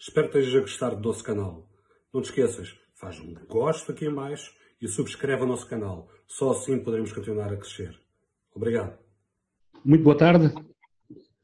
Espero que estejas a gostar do nosso canal. Não te esqueças, faz um gosto aqui em baixo e subscreve o nosso canal. Só assim poderemos continuar a crescer. Obrigado. Muito boa tarde.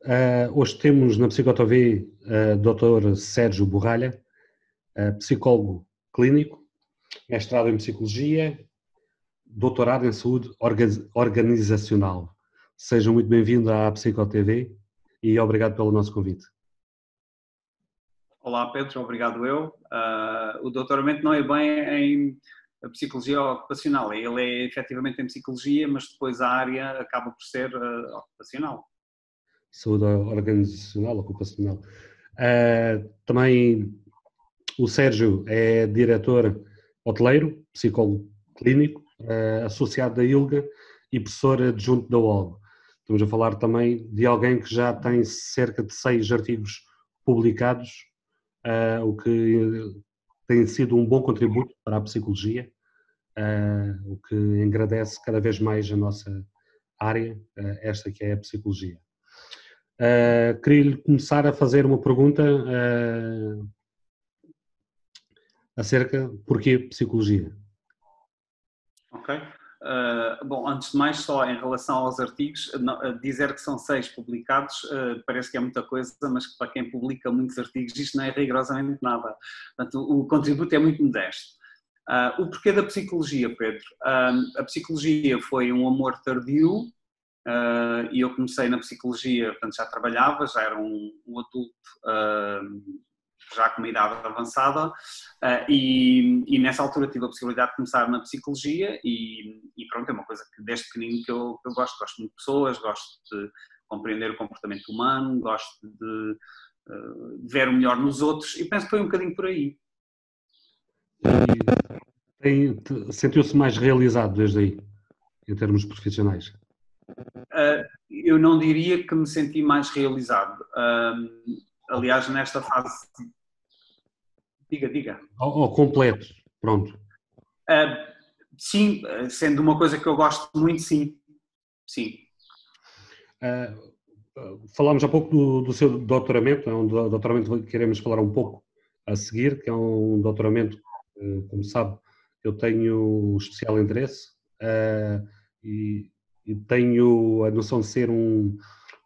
Uh, hoje temos na Psicotv uh, Dr. Sérgio Borralha, uh, psicólogo clínico, mestrado em Psicologia, doutorado em Saúde Organizacional. Seja muito bem-vindo à Psicotv e obrigado pelo nosso convite. Olá Pedro, obrigado eu. Uh, o doutoramento não é bem em psicologia ocupacional, ele é efetivamente em psicologia, mas depois a área acaba por ser uh, ocupacional. Saúde organizacional, ocupacional. Uh, também o Sérgio é diretor hoteleiro, psicólogo clínico, associado da ILGA e professor adjunto da UOL. Estamos a falar também de alguém que já tem cerca de seis artigos publicados, uh, o que tem sido um bom contributo para a psicologia, uh, o que engrandece cada vez mais a nossa área, uh, esta que é a psicologia. Queria-lhe começar a fazer uma pergunta acerca porquê psicologia. Ok. Uh, bom, antes de mais, só em relação aos artigos, dizer que são seis publicados uh, parece que é muita coisa, mas para quem publica muitos artigos isto não é rigorosamente nada. Portanto, o, contributo é muito modesto. O porquê da psicologia, Pedro? a psicologia foi um amor tardio e eu comecei na psicologia, portanto já trabalhava, já era um, um adulto já com uma idade avançada, uh, e, e, nessa altura tive a possibilidade de começar na psicologia e, e pronto, é uma coisa que desde pequenino que eu, que eu gosto, gosto muito de pessoas, gosto de compreender o comportamento humano, gosto de, de ver o melhor nos outros e penso que foi um bocadinho por aí. Sentiu-se mais realizado desde aí, em termos profissionais? Uh, eu não diria que me senti mais realizado. Uh, aliás, nesta fase Diga, diga. Ao, ao completo, pronto. Uh, sim, sendo uma coisa que eu gosto muito, sim. Sim. Uh, falámos há pouco do, do, seu doutoramento, é um doutoramento que queremos falar um pouco a seguir, que é um doutoramento, como sabe, eu tenho especial interesse uh, e, e, tenho a noção de ser um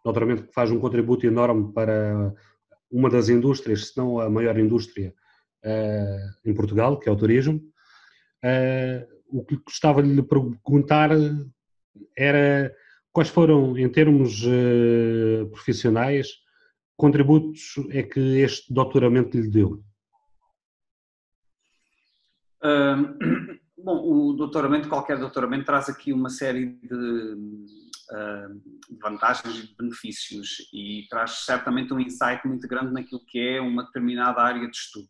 doutoramento que faz um contributo enorme para uma das indústrias, se não a maior indústria uh, em Portugal, que é o turismo. Uh, o que gostava de lhe perguntar era quais foram, em termos uh, profissionais, contributos é que este doutoramento lhe deu? Uh, bom, o doutoramento, qualquer doutoramento, traz aqui uma série de, uh, vantagens e de benefícios e traz certamente um insight muito grande naquilo que é uma determinada área de estudo.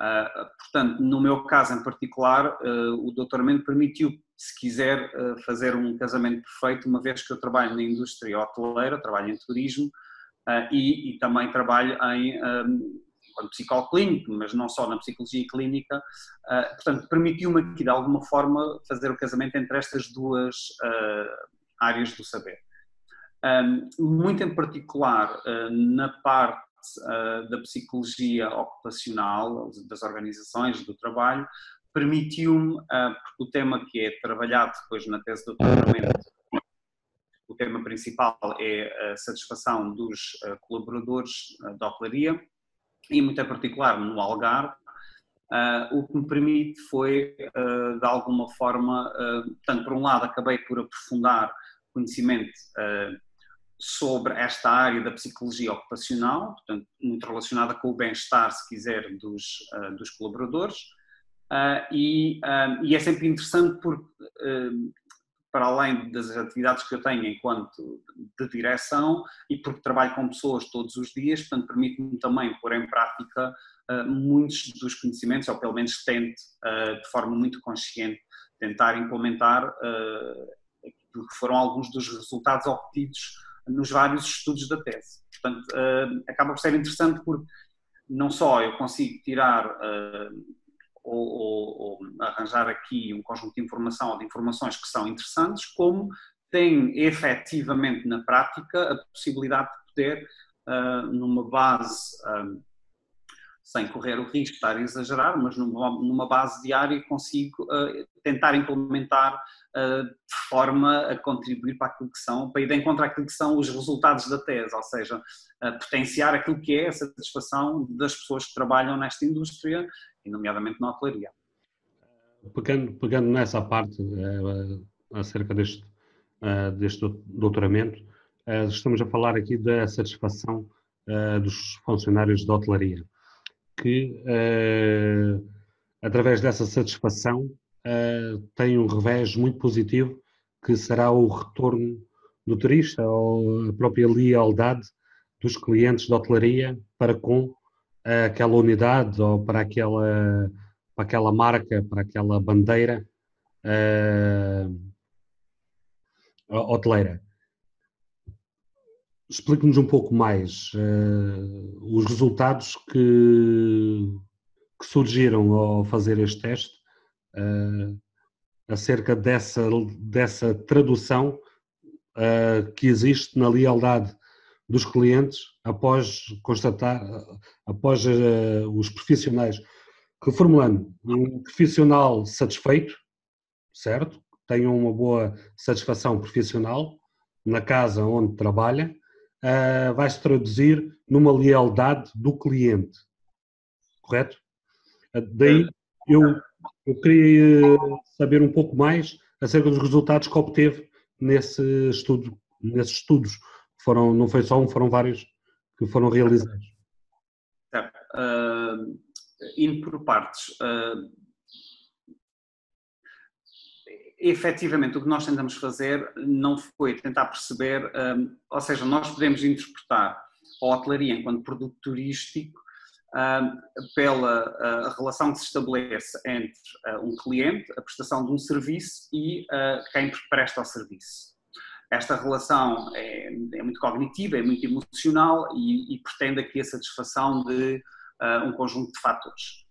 Uh, portanto, no meu caso em particular, uh, o doutoramento permitiu, se quiser, uh, fazer um casamento perfeito, uma vez que eu trabalho na indústria hoteleira, trabalho em turismo e, e, também trabalho em enquanto psicólogo mas não só na psicologia clínica. portanto, permitiu-me aqui, de alguma forma, fazer o casamento entre estas duas áreas do saber. Um, muito em particular, na parte uh, da psicologia ocupacional, das organizações, do trabalho, permitiu-me, uh, porque o tema que é trabalhado depois na tese de doutoramento, o tema principal é a satisfação dos uh, colaboradores da hotelaria, e muito em particular no Algarve, Uh, o que me permite foi, uh, de alguma forma, uh, por um lado, acabei por aprofundar conhecimento sobre esta área da psicologia ocupacional, portanto, muito relacionada com o bem-estar, se quiser, dos, uh, dos colaboradores. Uh, e, uh, e, é sempre interessante porque, para além das atividades que eu tenho enquanto de direção e porque trabalho com pessoas todos os dias, portanto, permite-me também pôr em prática muitos dos conhecimentos, ou pelo menos tente, de forma muito consciente, tentar implementar que foram alguns dos resultados obtidos nos vários estudos da tese. Portanto, uh, acaba por ser interessante porque não só eu consigo tirar uh, ou, ou, ou, arranjar aqui um conjunto de informação ou de informações que são interessantes, como tem efetivamente na prática a possibilidade de poder, uh, numa base sem correr o risco de estar a exagerar, mas numa, base diária consigo uh, tentar implementar uh, de forma a contribuir para aquilo que são, para ir de encontro àquilo que são os resultados da tese, ou seja, potenciar aquilo que é a satisfação das pessoas que trabalham nesta indústria, e nomeadamente na hotelaria. Pegando, pegando nessa parte, acerca deste, deste doutoramento, estamos a falar aqui da satisfação dos funcionários da hotelaria que, uh, através dessa satisfação, uh, tem um revés muito positivo, que será o retorno do turista ou a própria lealdade dos clientes da hotelaria para com uh, aquela unidade ou para aquela, para aquela marca, para aquela bandeira hoteleira. Explique-nos um pouco mais uh, os resultados que, que, surgiram ao fazer este teste uh, acerca dessa, dessa tradução uh, que existe na lealdade dos clientes após constatar, após os profissionais. Reformulando, um profissional satisfeito, certo? Tenha uma boa satisfação profissional na casa onde trabalha, uh, vai se traduzir numa lealdade do cliente. Correto? Uh, daí eu, eu queria saber um pouco mais acerca dos resultados que obteve nesse estudo, nesses estudos. Foram, não foi só um, foram vários que foram realizados. Uh, indo por partes. Uh, efetivamente o que nós tentamos fazer não foi tentar perceber, um, ou seja, nós podemos interpretar a hotelaria enquanto produto turístico um, pela relação que se estabelece entre uh, um cliente, a prestação de um serviço e uh, quem presta o serviço. Esta relação é, é, muito cognitiva, é muito emocional e, e pretende aqui a satisfação de um conjunto de fatores.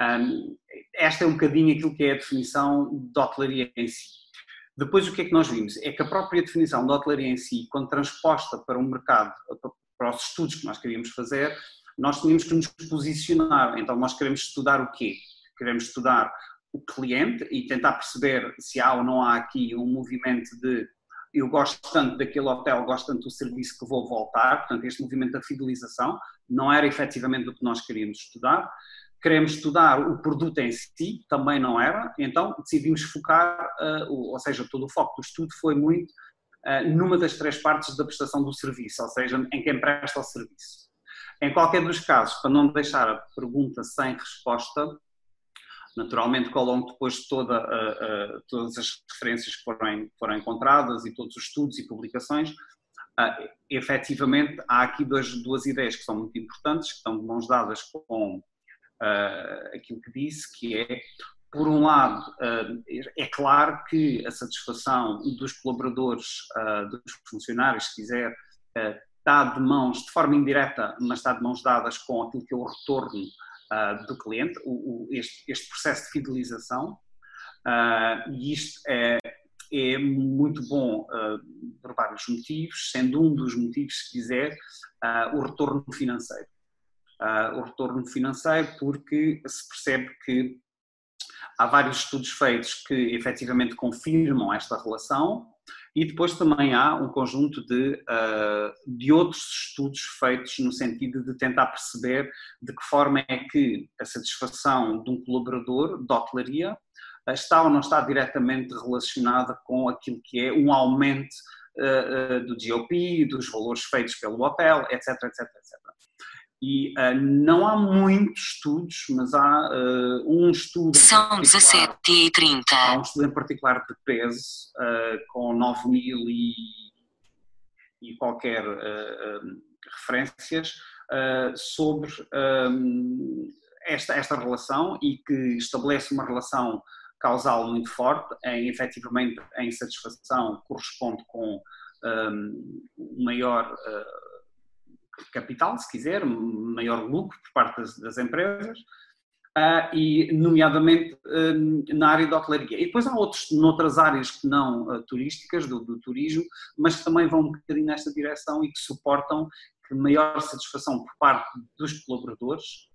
Um, esta é um bocadinho aquilo que é a definição de hotelaria em si. Depois, o que é que nós vimos? É que a própria definição de hotelaria em si, quando transposta para o um mercado, para os estudos que nós queríamos fazer, nós tínhamos que nos posicionar. Então, nós queremos estudar o quê? Queremos estudar o cliente e tentar perceber se há ou não há aqui um movimento de eu gosto tanto daquele hotel, gosto tanto do serviço que vou voltar, portanto, este movimento da fidelização não era efetivamente o que nós queríamos estudar queremos estudar o produto em si, também não era, então decidimos focar, uh, ou seja, todo o foco do estudo foi muito uh, numa das três partes da prestação do serviço, ou seja, em quem presta o serviço. Em qualquer dos casos, para não deixar a pergunta sem resposta, naturalmente que ao longo depois de toda, uh, todas as referências que foram, foram encontradas e todos os estudos e publicações, uh, efetivamente há aqui duas, duas ideias que são muito importantes, que estão de mãos dadas com uh, aquilo que disse, que é, por um lado, uh, é claro que a satisfação dos colaboradores, uh, dos funcionários, se quiser, está de mãos, de forma indireta, mas está de mãos dadas com aquilo que é o retorno do cliente, o, o, este, este, processo de fidelização, e isto é, é muito bom uh, por vários motivos, sendo um dos motivos, se quiser, uh, o retorno financeiro uh, o retorno financeiro, porque se percebe que há vários estudos feitos que efetivamente confirmam esta relação e depois também há um conjunto de, uh, de outros estudos feitos no sentido de tentar perceber de que forma é que a satisfação de um colaborador de hotelaria está ou não está diretamente relacionada com aquilo que é um aumento uh, uh, do GOP, dos valores feitos pelo hotel, etc, etc, etc. E uh, não há muitos estudos, mas há uh, um estudo. São 17h30. Há um estudo em particular de peso, uh, com 9 mil e, e qualquer referências, sobre um, esta, esta relação e que estabelece uma relação causal muito forte, em efetivamente em satisfação corresponde com um, maior capital, se quiser, maior lucro por parte das, das empresas, uh, e nomeadamente uh, na área da hotelaria. E depois há outros, noutras áreas que não uh, turísticas, do, do, turismo, mas que também vão um bocadinho nesta direção e que suportam que maior satisfação por parte dos colaboradores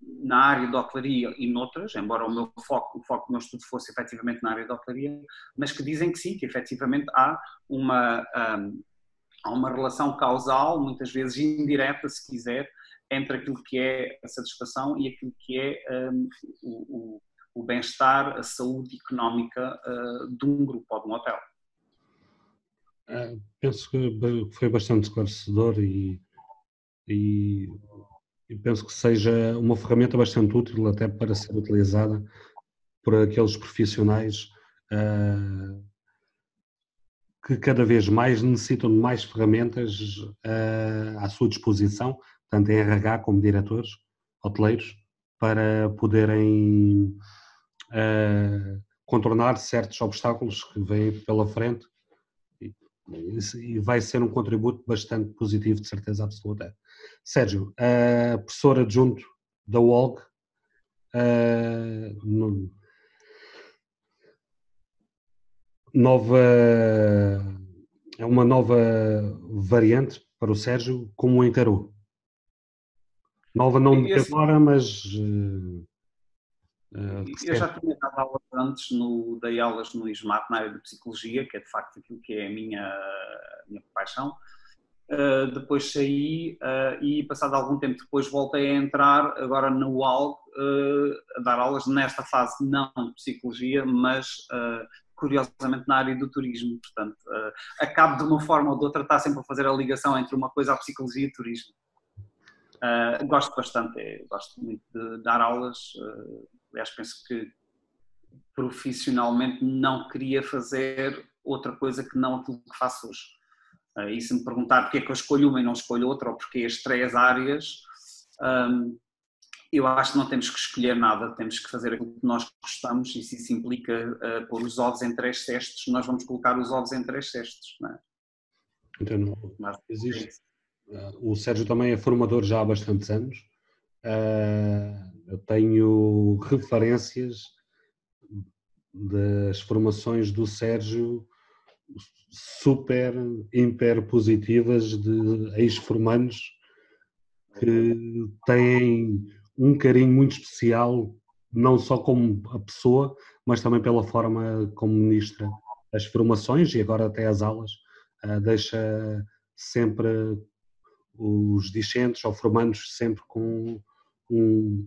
na área da hotelaria e noutras, embora o meu foco, o foco do meu estudo fosse efetivamente na área da hotelaria, mas que dizem que sim, que efetivamente há uma, um, há uma relação causal, muitas vezes indireta, se quiser, entre aquilo que é a satisfação e aquilo que é um, o, o bem-estar, a saúde económica uh, de um grupo ou de um hotel. Uh, penso que foi bastante esclarecedor e, e e penso que seja uma ferramenta bastante útil até para ser utilizada por aqueles profissionais uh, que cada vez mais necessitam de mais ferramentas uh, à sua disposição, tanto em RH como diretores hoteleiros, para poderem uh, contornar certos obstáculos que vêm pela frente e vai ser um contributo bastante positivo, de certeza absoluta. Sérgio, uh, professor adjunto da UOLG, uh, nova, é uma nova variante para o Sérgio, como o encarou? Nova não de agora, mas... Uh, eu já tinha dado aulas antes, no, dei aulas no ISMAT, na área de Psicologia, que é de facto aquilo que é a minha, a minha paixão. Uh, depois saí uh, e passado algum tempo depois voltei a entrar agora no UAL uh, a dar aulas nesta fase não de psicologia, mas curiosamente na área do turismo, portanto acabo de uma forma ou de outra estar sempre a fazer a ligação entre uma coisa a psicologia e turismo. gosto bastante, é, gosto muito de dar aulas, aliás penso que profissionalmente não queria fazer outra coisa que não aquilo que faço hoje e se me perguntar porque é que eu escolho uma e não escolho outra, ou porque as três áreas, um, eu acho que não temos que escolher nada, temos que fazer aquilo que nós gostamos e se isso implica uh, pôr os ovos em três cestos, nós vamos colocar os ovos em três cestos. Não é? Então, não, Mas, existe. Uh, o Sérgio também é formador já há bastantes anos. Uh, eu tenho referências das formações do Sérgio super, hiper positivas de ex-formandos que têm um carinho muito especial, não só como a pessoa, mas também pela forma como ministra as formações e agora até as aulas, uh, deixa sempre os discentes ou formandos sempre com um,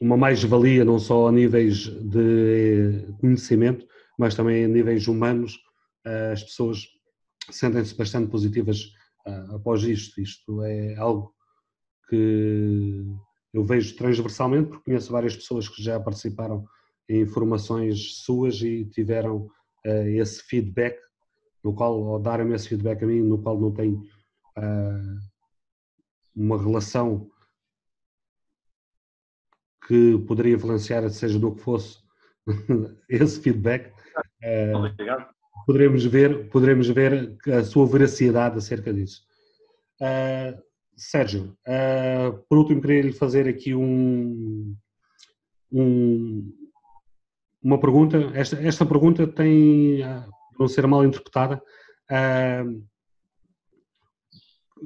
uma mais-valia, não só a níveis de conhecimento, mas também a níveis humanos eh, as pessoas sentem-se bastante positivas eh, após isto. Isto é algo que eu vejo transversalmente, porque conheço várias pessoas que já participaram em formações suas e tiveram uh, esse feedback, no qual, ou deram-me esse feedback a mim, no qual não tenho uh, uma relação que poderia influenciar, seja do que fosse, esse feedback. Uh, Obrigado poderemos ver, poderemos ver a sua veracidade acerca disso. Uh, Sérgio, uh, por último queria lhe fazer aqui um, um, uma pergunta. Esta, esta pergunta tem, uh, não ser mal interpretada, uh,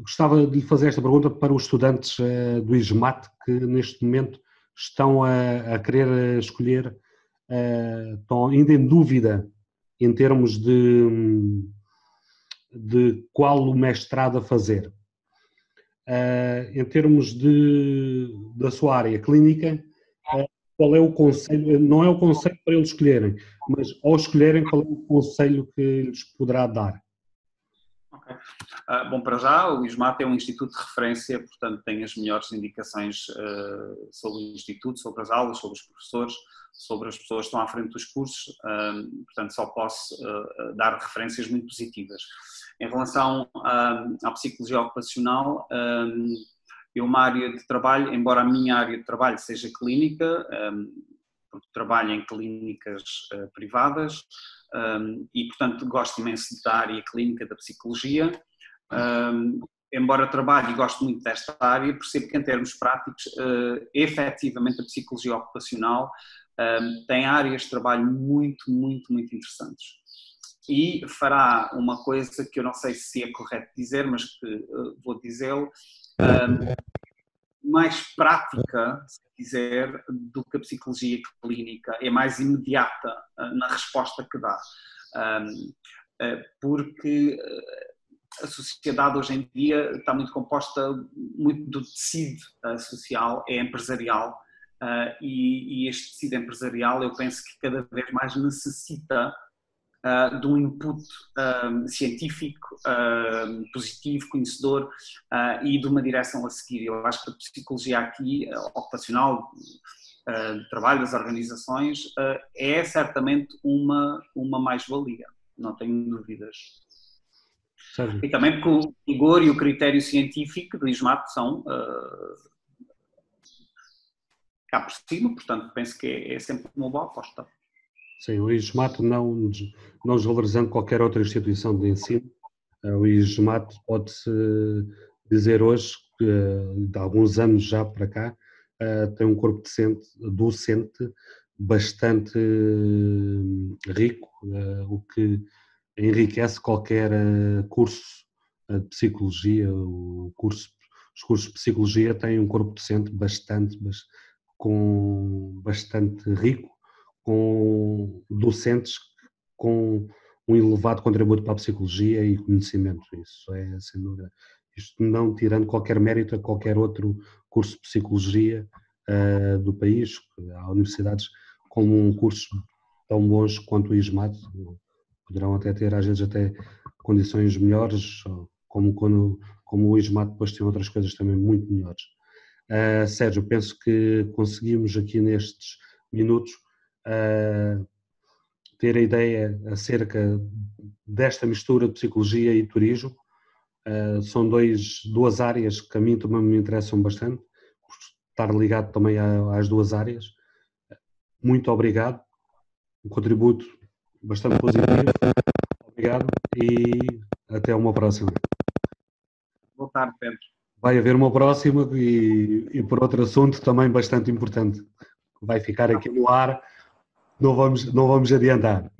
gostava de lhe fazer esta pergunta para os estudantes do ISMAT que neste momento estão a, a querer escolher, estão ainda em dúvida em termos de, de qual o mestrado a fazer. Uh, em termos de, da sua área clínica, uh, qual é o conselho, não é o conselho para eles escolherem, mas ao escolherem, qual é o conselho que lhes poderá dar? Uh, bom, para já, o ISMAT é um instituto de referência, portanto, tem as melhores indicações sobre o instituto, sobre as aulas, sobre os professores, sobre as pessoas que estão à frente dos cursos, portanto só posso ah, dar referências muito positivas. Em relação à psicologia ocupacional, eu uma área de trabalho, embora a minha área de trabalho seja clínica, porque trabalho em clínicas ah, privadas e portanto gosto imenso da área clínica da psicologia, embora trabalhe e gosto muito desta área, percebo que em termos práticos, uh, efetivamente a psicologia ocupacional um, tem áreas de trabalho muito, muito, muito interessantes. E fará uma coisa que eu não sei se é correto dizer, mas que uh, vou dizê-lo. Um, mais prática, se quiser, do que a psicologia clínica, é mais imediata uh, na resposta que dá. Uh, porque a sociedade hoje em dia está muito composta muito do tecido social, é empresarial, e, este tecido empresarial eu penso que cada vez mais necessita uh, de um input científico, positivo, conhecedor e de uma direção a seguir. Eu acho que a psicologia aqui, ocupacional, de trabalho das organizações, é certamente uma, uma mais-valia, não tenho dúvidas. E também porque o rigor e o critério científico do ISMAT são uh, cá por cima, portanto penso que é, é sempre uma boa aposta. Sim, o ISMAT não, não desvalorizando qualquer outra instituição de ensino, uh, o ISMAT pode-se dizer hoje que de alguns anos já para cá uh, tem um corpo docente, docente bastante rico, o que enriquece qualquer eh, curso eh, de psicologia, o curso, os cursos de psicologia têm um corpo docente bastante, com, bastante rico, com docentes com um elevado contributo para a psicologia e conhecimento, isso é sem dúvida. Isto não tirando qualquer mérito a qualquer outro curso de psicologia uh, do país, há universidades com um curso tão bons quanto o ISMAT, poderão até ter às vezes até condições melhores, como, quando, como o ISMAT depois tem outras coisas também muito melhores. Uh, Sérgio, penso que conseguimos aqui nestes minutos uh, ter a ideia acerca desta mistura de psicologia e turismo. Uh, são dois, duas áreas que a mim também me interessam bastante, por estar ligado também às duas áreas. Muito obrigado. Um contributo bastante positivo. Obrigado e até uma próxima. Boa tarde, Pedro. Vai haver uma próxima e, e por outro assunto também bastante importante. Vai ficar aqui no ar, não vamos, não vamos adiantar.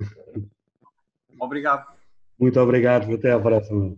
Obrigado. Muito obrigado, até à próxima.